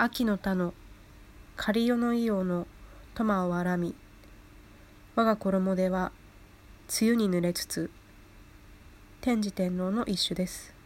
秋の田の狩りの伊予のトマをあらみ我が衣では梅雨に濡れつつ天智天皇の一種です。